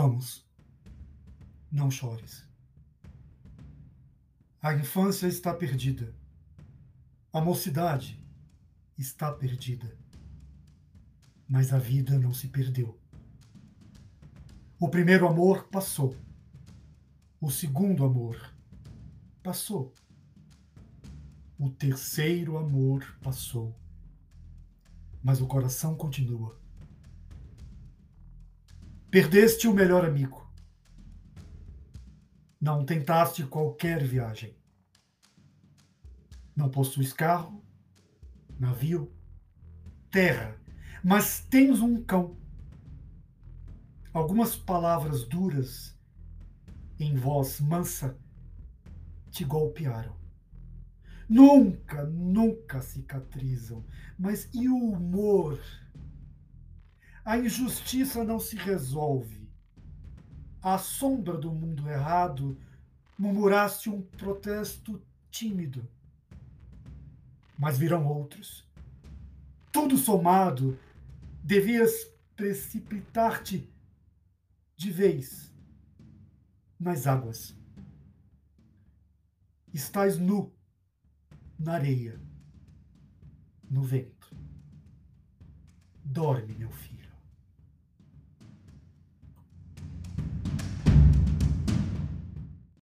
Vamos, não chores. A infância está perdida. A mocidade está perdida. Mas a vida não se perdeu. O primeiro amor passou. O segundo amor passou. O terceiro amor passou. Mas o coração continua. Perdeste o melhor amigo. Não tentaste qualquer viagem. Não possuis carro, navio, terra, mas tens um cão. Algumas palavras duras em voz mansa te golpearam. Nunca, nunca cicatrizam. Mas e o humor? A injustiça não se resolve. À sombra do mundo errado, murmuraste um protesto tímido. Mas virão outros. Tudo somado, devias precipitar-te de vez nas águas. Estás nu na areia, no vento. Dorme, meu filho.